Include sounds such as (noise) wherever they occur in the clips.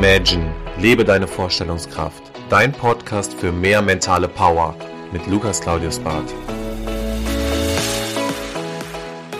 Imagine, lebe deine Vorstellungskraft. Dein Podcast für mehr mentale Power mit Lukas Claudius Barth.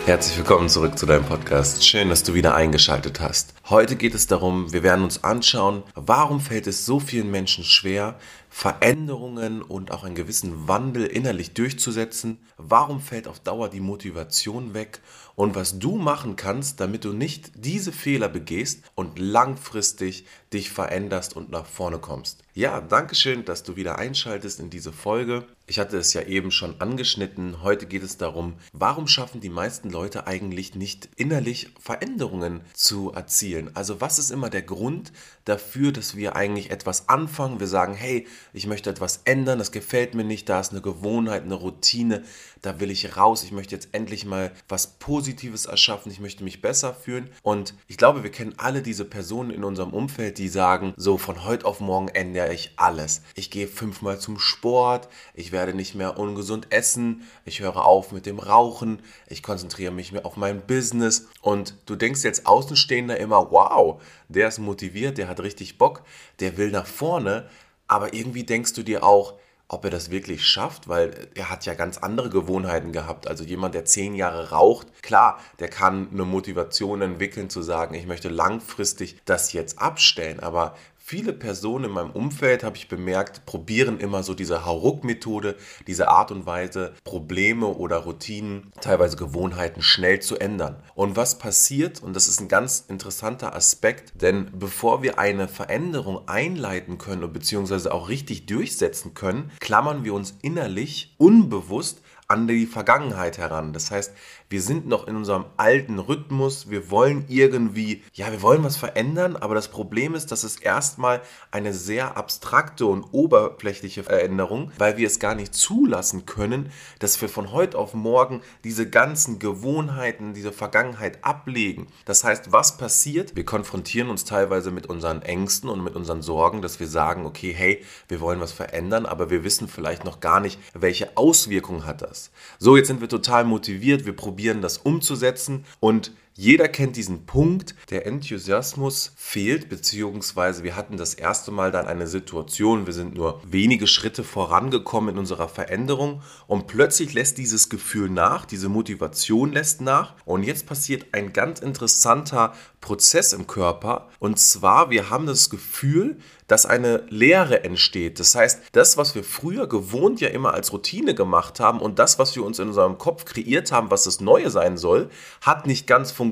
Herzlich willkommen zurück zu deinem Podcast. Schön, dass du wieder eingeschaltet hast. Heute geht es darum, wir werden uns anschauen, warum fällt es so vielen Menschen schwer, Veränderungen und auch einen gewissen Wandel innerlich durchzusetzen? Warum fällt auf Dauer die Motivation weg? Und was du machen kannst, damit du nicht diese Fehler begehst und langfristig dich veränderst und nach vorne kommst. Ja, danke schön, dass du wieder einschaltest in diese Folge. Ich hatte es ja eben schon angeschnitten. Heute geht es darum, warum schaffen die meisten Leute eigentlich nicht innerlich Veränderungen zu erzielen? Also was ist immer der Grund dafür, dass wir eigentlich etwas anfangen? Wir sagen, hey, ich möchte etwas ändern, das gefällt mir nicht, da ist eine Gewohnheit, eine Routine, da will ich raus, ich möchte jetzt endlich mal was Positives erschaffen, ich möchte mich besser fühlen. Und ich glaube, wir kennen alle diese Personen in unserem Umfeld, die sagen, so von heute auf morgen ändere ich alles. Ich gehe fünfmal zum Sport, ich werde nicht mehr ungesund essen, ich höre auf mit dem Rauchen, ich konzentriere mich mehr auf mein Business. Und du denkst jetzt Außenstehender immer, wow, der ist motiviert, der hat richtig Bock, der will nach vorne. Aber irgendwie denkst du dir auch, ob er das wirklich schafft, weil er hat ja ganz andere Gewohnheiten gehabt. Also jemand, der zehn Jahre raucht, klar, der kann eine Motivation entwickeln zu sagen, ich möchte langfristig das jetzt abstellen. Aber Viele Personen in meinem Umfeld, habe ich bemerkt, probieren immer so diese Hauruck-Methode, diese Art und Weise, Probleme oder Routinen, teilweise Gewohnheiten schnell zu ändern. Und was passiert, und das ist ein ganz interessanter Aspekt, denn bevor wir eine Veränderung einleiten können beziehungsweise auch richtig durchsetzen können, klammern wir uns innerlich unbewusst an die Vergangenheit heran. Das heißt, wir sind noch in unserem alten Rhythmus, wir wollen irgendwie, ja, wir wollen was verändern, aber das Problem ist, dass es erstmal eine sehr abstrakte und oberflächliche Veränderung, weil wir es gar nicht zulassen können, dass wir von heute auf morgen diese ganzen Gewohnheiten, diese Vergangenheit ablegen. Das heißt, was passiert? Wir konfrontieren uns teilweise mit unseren Ängsten und mit unseren Sorgen, dass wir sagen, okay, hey, wir wollen was verändern, aber wir wissen vielleicht noch gar nicht, welche Auswirkungen hat das So, jetzt sind wir total motiviert, wir probieren das umzusetzen. Und jeder kennt diesen Punkt, der Enthusiasmus fehlt, beziehungsweise wir hatten das erste Mal dann eine Situation, wir sind nur wenige Schritte vorangekommen in unserer Veränderung und plötzlich lässt dieses Gefühl nach, diese Motivation lässt nach und jetzt passiert ein ganz interessanter Prozess im Körper und zwar, wir haben das Gefühl, dass eine Leere entsteht. Das heißt, das, was wir früher gewohnt ja immer als Routine gemacht haben und das, was wir uns in unserem Kopf kreiert haben, was das Neue sein soll, hat nicht ganz funktioniert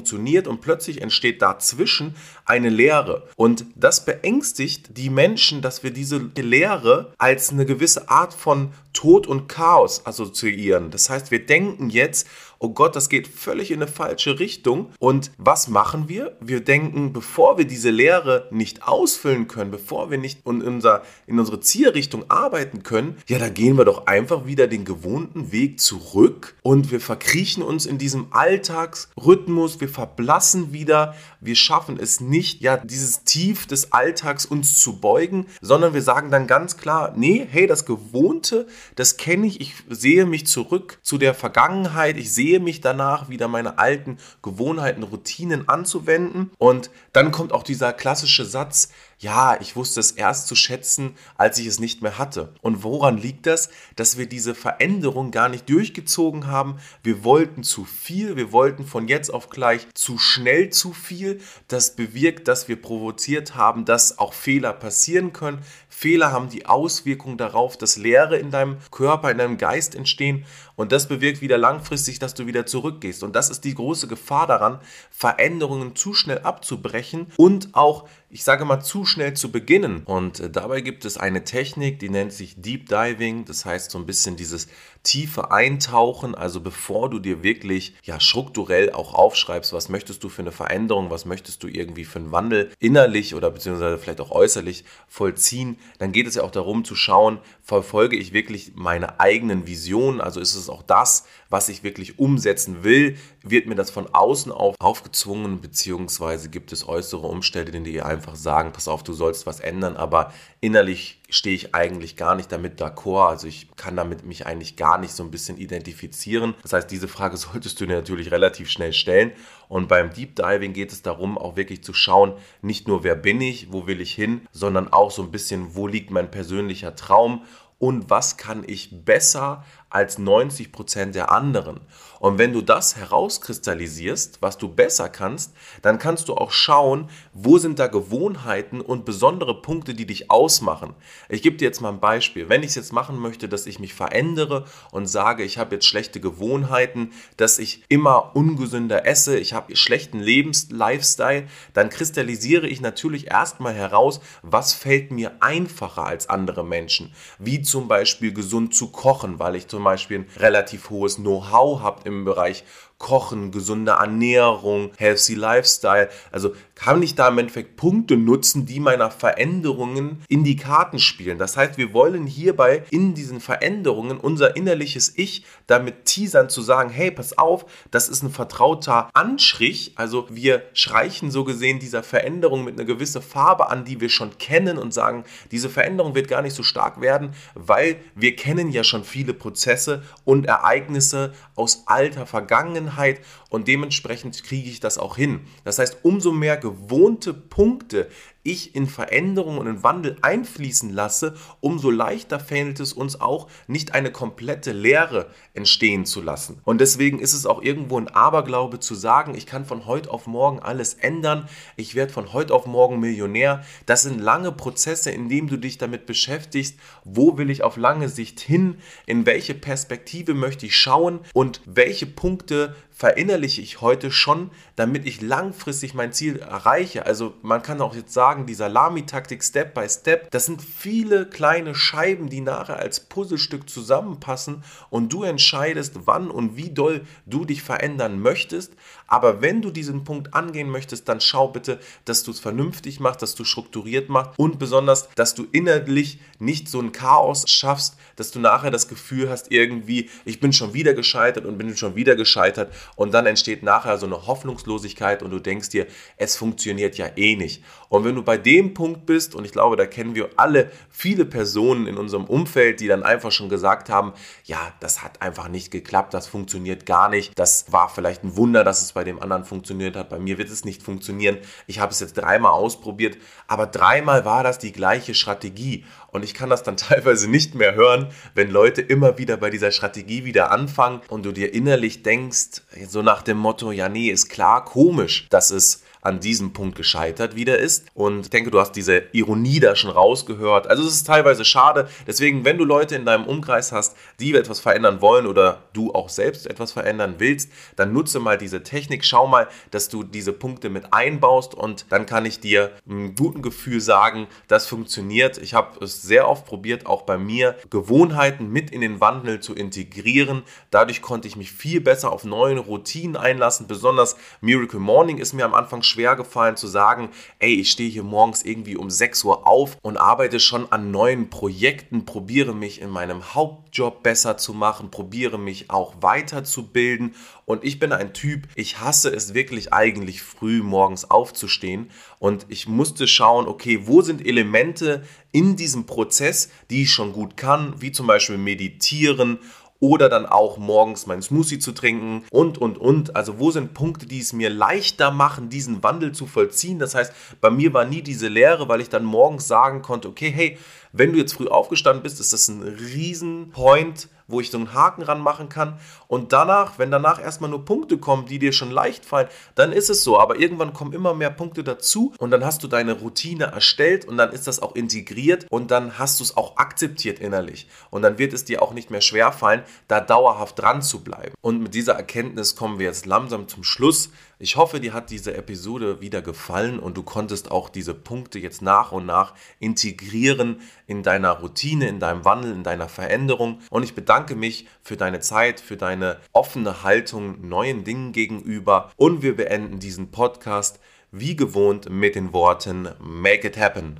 und plötzlich entsteht dazwischen eine Leere. Und das beängstigt die Menschen, dass wir diese Leere als eine gewisse Art von Tod und Chaos assoziieren. Das heißt, wir denken jetzt, oh Gott, das geht völlig in eine falsche Richtung. Und was machen wir? Wir denken, bevor wir diese Lehre nicht ausfüllen können, bevor wir nicht in, unser, in unsere Zielrichtung arbeiten können, ja, da gehen wir doch einfach wieder den gewohnten Weg zurück und wir verkriechen uns in diesem Alltagsrhythmus, wir verblassen wieder, wir schaffen es nicht, ja, dieses Tief des Alltags uns zu beugen, sondern wir sagen dann ganz klar, nee, hey, das Gewohnte, das kenne ich, ich sehe mich zurück zu der Vergangenheit, ich sehe mich danach, wieder meine alten Gewohnheiten, Routinen anzuwenden. Und dann kommt auch dieser klassische Satz, ja, ich wusste es erst zu schätzen, als ich es nicht mehr hatte. Und woran liegt das? Dass wir diese Veränderung gar nicht durchgezogen haben. Wir wollten zu viel, wir wollten von jetzt auf gleich zu schnell zu viel. Das bewirkt, dass wir provoziert haben, dass auch Fehler passieren können. Fehler haben die Auswirkung darauf, dass Leere in deinem Körper, in deinem Geist entstehen. Und das bewirkt wieder langfristig, dass du wieder zurückgehst. Und das ist die große Gefahr daran, Veränderungen zu schnell abzubrechen und auch ich sage mal, zu schnell zu beginnen. Und äh, dabei gibt es eine Technik, die nennt sich Deep Diving. Das heißt so ein bisschen dieses tiefe Eintauchen. Also bevor du dir wirklich ja strukturell auch aufschreibst, was möchtest du für eine Veränderung, was möchtest du irgendwie für einen Wandel innerlich oder beziehungsweise vielleicht auch äußerlich vollziehen, dann geht es ja auch darum zu schauen, verfolge ich wirklich meine eigenen Visionen. Also ist es auch das, was ich wirklich umsetzen will? Wird mir das von außen auf aufgezwungen, beziehungsweise gibt es äußere Umstände, die einfach sagen, pass auf, du sollst was ändern, aber innerlich stehe ich eigentlich gar nicht damit d'accord. Also ich kann damit mich eigentlich gar nicht so ein bisschen identifizieren. Das heißt, diese Frage (laughs) solltest du dir natürlich relativ schnell stellen. Und beim Deep Diving geht es darum, auch wirklich zu schauen, nicht nur wer bin ich, wo will ich hin, sondern auch so ein bisschen, wo liegt mein persönlicher Traum und was kann ich besser als 90 Prozent der anderen. Und wenn du das herauskristallisierst, was du besser kannst, dann kannst du auch schauen, wo sind da Gewohnheiten und besondere Punkte, die dich ausmachen. Ich gebe dir jetzt mal ein Beispiel. Wenn ich es jetzt machen möchte, dass ich mich verändere und sage, ich habe jetzt schlechte Gewohnheiten, dass ich immer ungesünder esse, ich habe schlechten Lebens-Lifestyle, dann kristallisiere ich natürlich erstmal heraus, was fällt mir einfacher als andere Menschen. Wie zum Beispiel gesund zu kochen, weil ich zum Beispiel ein relativ hohes Know-how habe im Bereich Kochen, gesunde Ernährung, healthy Lifestyle. Also kann ich da im Endeffekt Punkte nutzen, die meiner Veränderungen in die Karten spielen. Das heißt, wir wollen hierbei in diesen Veränderungen unser innerliches Ich damit teasern zu sagen, hey, pass auf, das ist ein vertrauter Anstrich. Also wir streichen so gesehen dieser Veränderung mit einer gewissen Farbe an, die wir schon kennen und sagen, diese Veränderung wird gar nicht so stark werden, weil wir kennen ja schon viele Prozesse und Ereignisse aus alter Vergangenheit Vergangenheit und dementsprechend kriege ich das auch hin. Das heißt, umso mehr gewohnte Punkte ich in Veränderung und in Wandel einfließen lasse, umso leichter fällt es uns auch, nicht eine komplette Leere entstehen zu lassen. Und deswegen ist es auch irgendwo ein Aberglaube zu sagen, ich kann von heute auf morgen alles ändern, ich werde von heute auf morgen Millionär. Das sind lange Prozesse, in denen du dich damit beschäftigst, wo will ich auf lange Sicht hin, in welche Perspektive möchte ich schauen und welche Punkte verinnerliche ich heute schon, damit ich langfristig mein Ziel erreiche. Also man kann auch jetzt sagen, die Salami-Taktik Step by Step, das sind viele kleine Scheiben, die nachher als Puzzlestück zusammenpassen und du entscheidest, wann und wie doll du dich verändern möchtest. Aber wenn du diesen Punkt angehen möchtest, dann schau bitte, dass du es vernünftig machst, dass du strukturiert machst und besonders, dass du innerlich nicht so ein Chaos schaffst, dass du nachher das Gefühl hast, irgendwie, ich bin schon wieder gescheitert und bin schon wieder gescheitert und dann entsteht nachher so eine Hoffnungslosigkeit und du denkst dir, es funktioniert ja eh nicht. Und wenn du bei dem Punkt bist, und ich glaube, da kennen wir alle viele Personen in unserem Umfeld, die dann einfach schon gesagt haben, ja, das hat einfach nicht geklappt, das funktioniert gar nicht, das war vielleicht ein Wunder, dass es bei dem anderen funktioniert hat, bei mir wird es nicht funktionieren. Ich habe es jetzt dreimal ausprobiert, aber dreimal war das die gleiche Strategie. Und ich kann das dann (laughs) teilweise nicht mehr hören, wenn Leute immer wieder bei dieser Strategie wieder anfangen und du dir innerlich denkst, so nach dem Motto, ja nee, ist klar, komisch, dass es an diesem Punkt gescheitert wieder ist. Und ich denke, du hast diese Ironie da schon rausgehört. Also es ist teilweise schade. Deswegen, wenn du Leute in deinem Umkreis hast, die etwas verändern wollen oder du auch selbst etwas verändern willst, dann nutze mal diese Technik. Schau mal, dass du diese Punkte mit einbaust und dann kann ich dir ein guten Gefühl sagen, das funktioniert. Ich habe es sehr oft probiert, auch bei mir Gewohnheiten mit in den Wandel zu integrieren. Dadurch konnte ich mich viel besser auf neue Routinen einlassen. Besonders Miracle Morning ist mir am Anfang schwer schwer gefallen zu sagen, ey, ich stehe hier morgens irgendwie um 6 Uhr auf und arbeite schon an neuen Projekten, probiere mich in meinem Hauptjob besser zu machen, probiere mich auch weiterzubilden. Und ich bin ein Typ, ich hasse es wirklich eigentlich früh morgens aufzustehen. Und ich musste schauen, okay, wo sind Elemente in diesem Prozess, die ich schon gut kann, wie zum Beispiel meditieren oder dann auch morgens meinen Smoothie zu trinken und, und, und. Also wo sind Punkte, die es mir leichter machen, diesen Wandel zu vollziehen? Das heißt, bei mir war nie diese Lehre, weil ich dann morgens sagen konnte, okay, hey, wenn du jetzt früh aufgestanden bist, ist das ein Riesenpoint, wo ich so einen Haken ranmachen kann. Und danach, wenn danach erstmal nur Punkte kommen, die dir schon leicht fallen, dann ist es so. Aber irgendwann kommen immer mehr Punkte dazu und dann hast du deine Routine erstellt und dann ist das auch integriert und dann hast du es auch akzeptiert innerlich. Und dann wird es dir auch nicht mehr schwer fallen, da dauerhaft dran zu bleiben. Und mit dieser Erkenntnis kommen wir jetzt langsam zum Schluss. Ich hoffe, dir hat diese Episode wieder gefallen und du konntest auch diese Punkte jetzt nach und nach integrieren in deiner Routine, in deinem Wandel, in deiner Veränderung. Und ich bedanke mich für deine Zeit, für deine offene Haltung neuen Dingen gegenüber. Und wir beenden diesen Podcast wie gewohnt mit den Worten Make it happen.